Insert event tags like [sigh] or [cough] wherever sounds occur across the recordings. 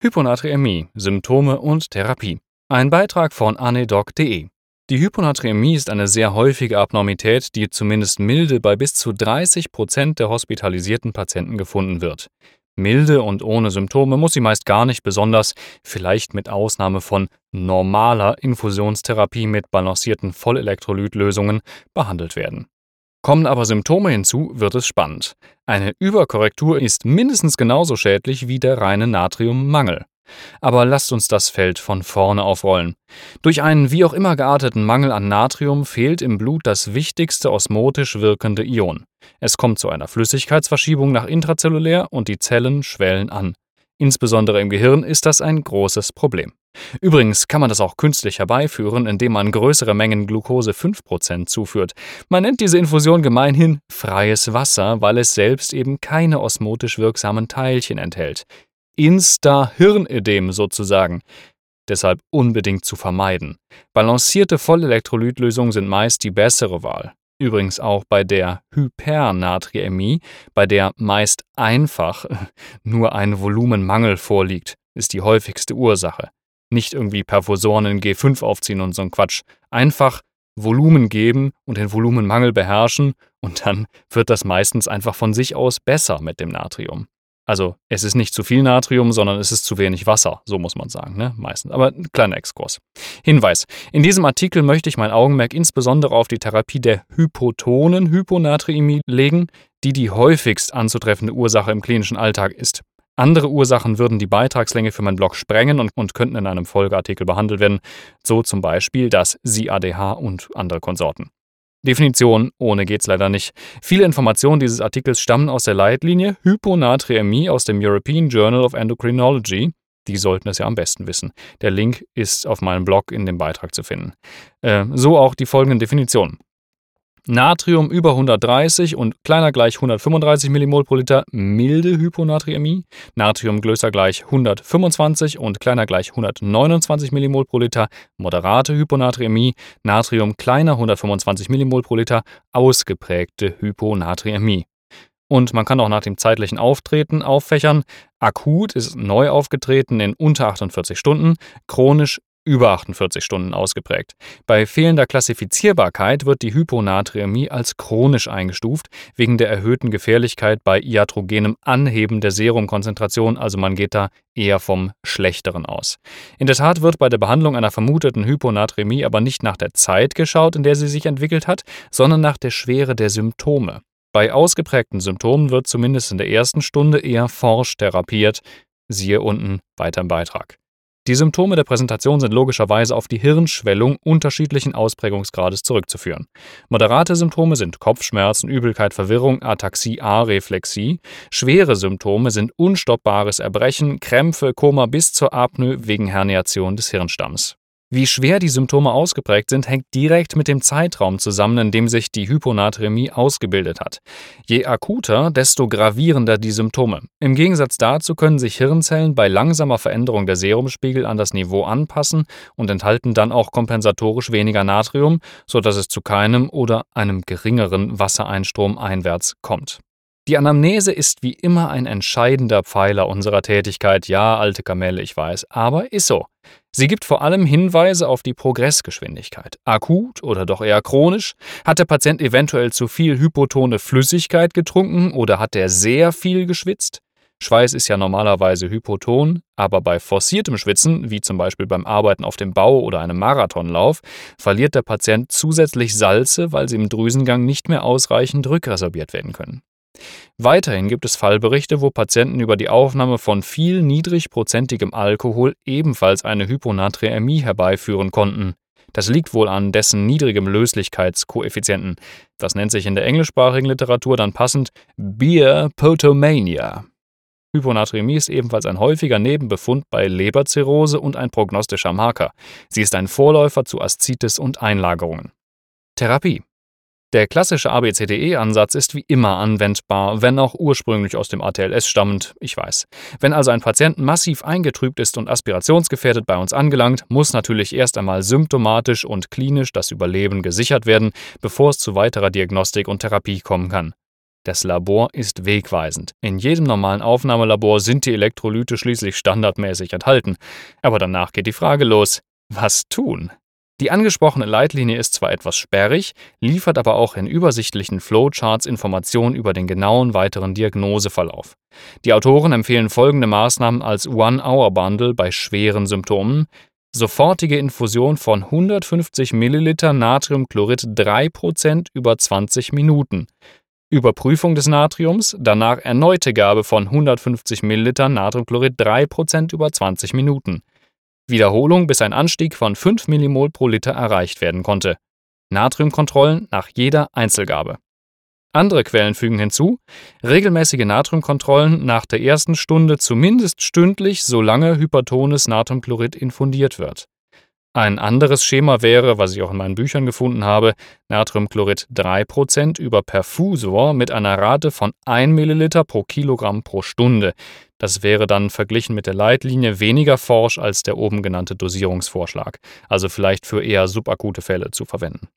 Hyponaträmie, Symptome und Therapie. Ein Beitrag von anedoc.de. Die Hyponaträmie ist eine sehr häufige Abnormität, die zumindest milde bei bis zu 30 Prozent der hospitalisierten Patienten gefunden wird. Milde und ohne Symptome muss sie meist gar nicht besonders, vielleicht mit Ausnahme von normaler Infusionstherapie mit balancierten Vollelektrolytlösungen, behandelt werden. Kommen aber Symptome hinzu, wird es spannend. Eine Überkorrektur ist mindestens genauso schädlich wie der reine Natriummangel. Aber lasst uns das Feld von vorne aufrollen. Durch einen wie auch immer gearteten Mangel an Natrium fehlt im Blut das wichtigste osmotisch wirkende Ion. Es kommt zu einer Flüssigkeitsverschiebung nach intrazellulär und die Zellen schwellen an. Insbesondere im Gehirn ist das ein großes Problem. Übrigens kann man das auch künstlich herbeiführen, indem man größere Mengen Glucose 5% zuführt. Man nennt diese Infusion gemeinhin freies Wasser, weil es selbst eben keine osmotisch wirksamen Teilchen enthält. Insta-Hirnödem sozusagen. Deshalb unbedingt zu vermeiden. Balancierte Vollelektrolytlösungen sind meist die bessere Wahl. Übrigens auch bei der Hypernatriämie, bei der meist einfach [laughs] nur ein Volumenmangel vorliegt, ist die häufigste Ursache. Nicht irgendwie Perfusoren in G5 aufziehen und so ein Quatsch. Einfach Volumen geben und den Volumenmangel beherrschen und dann wird das meistens einfach von sich aus besser mit dem Natrium. Also es ist nicht zu viel Natrium, sondern es ist zu wenig Wasser, so muss man sagen, ne? meistens. Aber ein kleiner Exkurs. Hinweis. In diesem Artikel möchte ich mein Augenmerk insbesondere auf die Therapie der hypotonen Hyponatriämie legen, die die häufigst anzutreffende Ursache im klinischen Alltag ist. Andere Ursachen würden die Beitragslänge für meinen Blog sprengen und, und könnten in einem Folgeartikel behandelt werden, so zum Beispiel das SIADH und andere Konsorten. Definition, ohne geht's leider nicht. Viele Informationen dieses Artikels stammen aus der Leitlinie Hyponatriämie aus dem European Journal of Endocrinology. Die sollten es ja am besten wissen. Der Link ist auf meinem Blog in dem Beitrag zu finden. Äh, so auch die folgenden Definitionen. Natrium über 130 und kleiner gleich 135 mmol pro Liter milde Hyponatriämie, Natrium größer gleich 125 und kleiner gleich 129 mmol pro Liter moderate Hyponatriämie, Natrium kleiner 125 mmol pro Liter ausgeprägte Hyponatriämie. Und man kann auch nach dem zeitlichen Auftreten auffächern. Akut ist neu aufgetreten in unter 48 Stunden, chronisch über 48 Stunden ausgeprägt. Bei fehlender Klassifizierbarkeit wird die Hyponatriämie als chronisch eingestuft, wegen der erhöhten Gefährlichkeit bei iatrogenem Anheben der Serumkonzentration, also man geht da eher vom Schlechteren aus. In der Tat wird bei der Behandlung einer vermuteten Hyponatremie aber nicht nach der Zeit geschaut, in der sie sich entwickelt hat, sondern nach der Schwere der Symptome. Bei ausgeprägten Symptomen wird zumindest in der ersten Stunde eher forsch therapiert. Siehe unten weiter im Beitrag. Die Symptome der Präsentation sind logischerweise auf die Hirnschwellung unterschiedlichen Ausprägungsgrades zurückzuführen. Moderate Symptome sind Kopfschmerzen, Übelkeit, Verwirrung, Ataxie, Areflexie. Schwere Symptome sind unstoppbares Erbrechen, Krämpfe, Koma bis zur Apnoe wegen Herniation des Hirnstamms. Wie schwer die Symptome ausgeprägt sind, hängt direkt mit dem Zeitraum zusammen, in dem sich die Hyponatremie ausgebildet hat. Je akuter, desto gravierender die Symptome. Im Gegensatz dazu können sich Hirnzellen bei langsamer Veränderung der Serumspiegel an das Niveau anpassen und enthalten dann auch kompensatorisch weniger Natrium, sodass es zu keinem oder einem geringeren Wassereinstrom einwärts kommt. Die Anamnese ist wie immer ein entscheidender Pfeiler unserer Tätigkeit. Ja, alte Kamelle, ich weiß, aber ist so. Sie gibt vor allem Hinweise auf die Progressgeschwindigkeit. Akut oder doch eher chronisch? Hat der Patient eventuell zu viel hypotone Flüssigkeit getrunken oder hat er sehr viel geschwitzt? Schweiß ist ja normalerweise hypoton, aber bei forciertem Schwitzen, wie zum Beispiel beim Arbeiten auf dem Bau oder einem Marathonlauf, verliert der Patient zusätzlich Salze, weil sie im Drüsengang nicht mehr ausreichend rückresorbiert werden können. Weiterhin gibt es Fallberichte, wo Patienten über die Aufnahme von viel niedrigprozentigem Alkohol ebenfalls eine Hyponaträmie herbeiführen konnten. Das liegt wohl an dessen niedrigem Löslichkeitskoeffizienten. Das nennt sich in der englischsprachigen Literatur dann passend Beer Potomania. Hyponatremie ist ebenfalls ein häufiger Nebenbefund bei Leberzirrhose und ein prognostischer Marker. Sie ist ein Vorläufer zu Aszites und Einlagerungen. Therapie der klassische ABCDE-Ansatz ist wie immer anwendbar, wenn auch ursprünglich aus dem ATLS stammend, ich weiß. Wenn also ein Patient massiv eingetrübt ist und aspirationsgefährdet bei uns angelangt, muss natürlich erst einmal symptomatisch und klinisch das Überleben gesichert werden, bevor es zu weiterer Diagnostik und Therapie kommen kann. Das Labor ist wegweisend. In jedem normalen Aufnahmelabor sind die Elektrolyte schließlich standardmäßig enthalten. Aber danach geht die Frage los, was tun? Die angesprochene Leitlinie ist zwar etwas sperrig, liefert aber auch in übersichtlichen Flowcharts Informationen über den genauen weiteren Diagnoseverlauf. Die Autoren empfehlen folgende Maßnahmen als One-Hour-Bundle bei schweren Symptomen. Sofortige Infusion von 150 ml Natriumchlorid 3% über 20 Minuten. Überprüfung des Natriums, danach erneute Gabe von 150 ml Natriumchlorid 3% über 20 Minuten. Wiederholung, bis ein Anstieg von 5 mmol pro Liter erreicht werden konnte. Natriumkontrollen nach jeder Einzelgabe. Andere Quellen fügen hinzu, regelmäßige Natriumkontrollen nach der ersten Stunde zumindest stündlich, solange hypertones Natriumchlorid infundiert wird. Ein anderes Schema wäre, was ich auch in meinen Büchern gefunden habe, Natriumchlorid 3% über Perfusor mit einer Rate von 1 ml pro Kilogramm pro Stunde. Das wäre dann verglichen mit der Leitlinie weniger forsch als der oben genannte Dosierungsvorschlag, also vielleicht für eher subakute Fälle zu verwenden.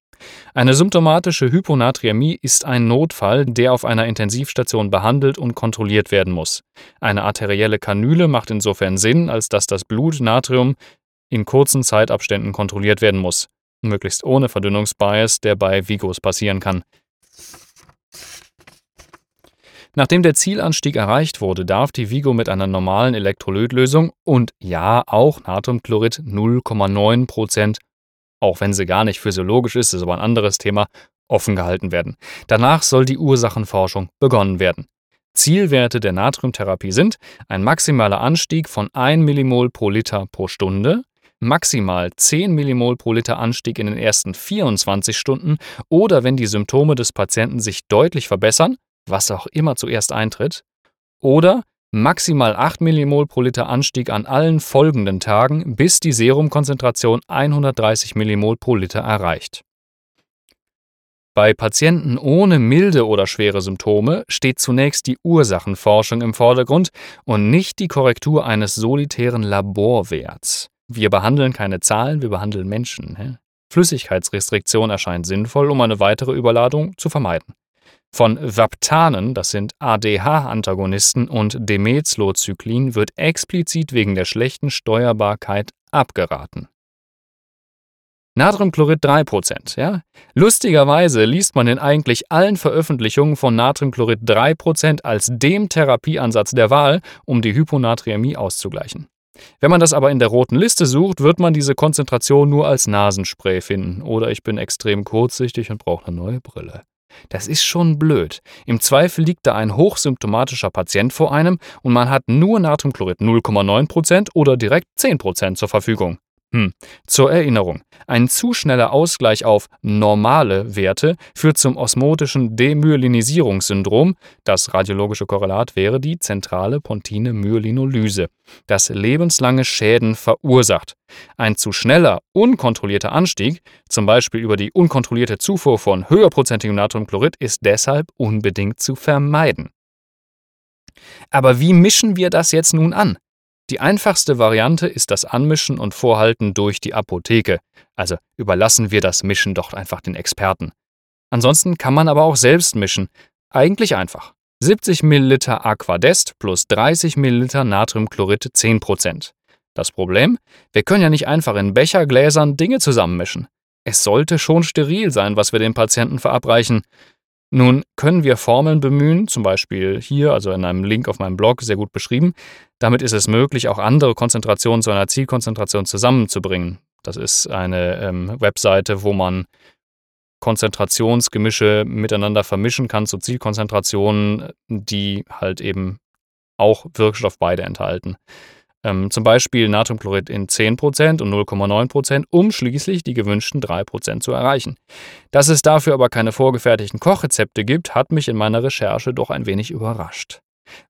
Eine symptomatische Hyponatriämie ist ein Notfall, der auf einer Intensivstation behandelt und kontrolliert werden muss. Eine arterielle Kanüle macht insofern Sinn, als dass das Blutnatrium in kurzen Zeitabständen kontrolliert werden muss, möglichst ohne Verdünnungsbias, der bei Vigos passieren kann. Nachdem der Zielanstieg erreicht wurde, darf die Vigo mit einer normalen Elektrolytlösung und ja auch Natriumchlorid 0,9%, auch wenn sie gar nicht physiologisch ist, ist aber ein anderes Thema, offen gehalten werden. Danach soll die Ursachenforschung begonnen werden. Zielwerte der Natriumtherapie sind ein maximaler Anstieg von 1 Millimol pro Liter pro Stunde, maximal 10 Millimol pro Liter Anstieg in den ersten 24 Stunden oder wenn die Symptome des Patienten sich deutlich verbessern, was auch immer zuerst eintritt, oder maximal 8 Millimol pro Liter Anstieg an allen folgenden Tagen, bis die Serumkonzentration 130 Millimol pro Liter erreicht. Bei Patienten ohne milde oder schwere Symptome steht zunächst die Ursachenforschung im Vordergrund und nicht die Korrektur eines solitären Laborwerts. Wir behandeln keine Zahlen, wir behandeln Menschen. Flüssigkeitsrestriktion erscheint sinnvoll, um eine weitere Überladung zu vermeiden. Von Vaptanen, das sind ADH-Antagonisten, und Demezlocyclin wird explizit wegen der schlechten Steuerbarkeit abgeraten. Natriumchlorid 3%, ja? Lustigerweise liest man in eigentlich allen Veröffentlichungen von Natriumchlorid 3% als dem Therapieansatz der Wahl, um die Hyponatriämie auszugleichen. Wenn man das aber in der roten Liste sucht, wird man diese Konzentration nur als Nasenspray finden. Oder ich bin extrem kurzsichtig und brauche eine neue Brille. Das ist schon blöd. Im Zweifel liegt da ein hochsymptomatischer Patient vor einem und man hat nur Natriumchlorid 0,9% oder direkt 10% zur Verfügung. Hm. Zur Erinnerung, ein zu schneller Ausgleich auf normale Werte führt zum osmotischen Demyelinisierungssyndrom. Das radiologische Korrelat wäre die zentrale pontine Myelinolyse, das lebenslange Schäden verursacht. Ein zu schneller, unkontrollierter Anstieg, zum Beispiel über die unkontrollierte Zufuhr von höherprozentigem Natriumchlorid, ist deshalb unbedingt zu vermeiden. Aber wie mischen wir das jetzt nun an? Die einfachste Variante ist das Anmischen und Vorhalten durch die Apotheke, also überlassen wir das Mischen doch einfach den Experten. Ansonsten kann man aber auch selbst mischen. Eigentlich einfach. 70 ml Aquadest plus 30 ml Natriumchlorid 10%. Das Problem? Wir können ja nicht einfach in Bechergläsern Dinge zusammenmischen. Es sollte schon steril sein, was wir dem Patienten verabreichen. Nun können wir Formeln bemühen, zum Beispiel hier, also in einem Link auf meinem Blog, sehr gut beschrieben. Damit ist es möglich, auch andere Konzentrationen zu einer Zielkonzentration zusammenzubringen. Das ist eine ähm, Webseite, wo man Konzentrationsgemische miteinander vermischen kann zu Zielkonzentrationen, die halt eben auch Wirkstoff beide enthalten. Ähm, zum Beispiel Natriumchlorid in 10% und 0,9%, um schließlich die gewünschten 3% zu erreichen. Dass es dafür aber keine vorgefertigten Kochrezepte gibt, hat mich in meiner Recherche doch ein wenig überrascht.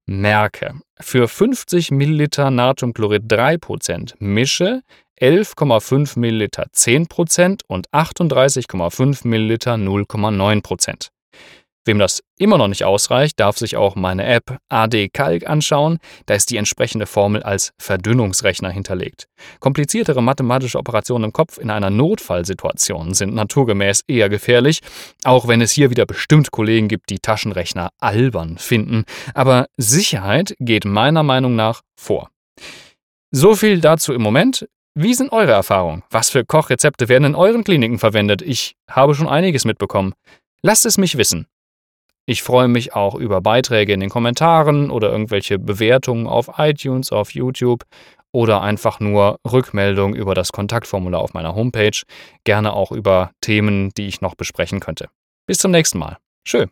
Merke, für 50 ml Natriumchlorid 3% mische 11,5 ml 10% und 38,5 ml 0,9%. Wem das immer noch nicht ausreicht, darf sich auch meine App AD Kalk anschauen. Da ist die entsprechende Formel als Verdünnungsrechner hinterlegt. Kompliziertere mathematische Operationen im Kopf in einer Notfallsituation sind naturgemäß eher gefährlich, auch wenn es hier wieder bestimmt Kollegen gibt, die Taschenrechner albern finden. Aber Sicherheit geht meiner Meinung nach vor. So viel dazu im Moment. Wie sind eure Erfahrungen? Was für Kochrezepte werden in euren Kliniken verwendet? Ich habe schon einiges mitbekommen. Lasst es mich wissen. Ich freue mich auch über Beiträge in den Kommentaren oder irgendwelche Bewertungen auf iTunes, auf YouTube oder einfach nur Rückmeldungen über das Kontaktformular auf meiner Homepage. Gerne auch über Themen, die ich noch besprechen könnte. Bis zum nächsten Mal. Schön.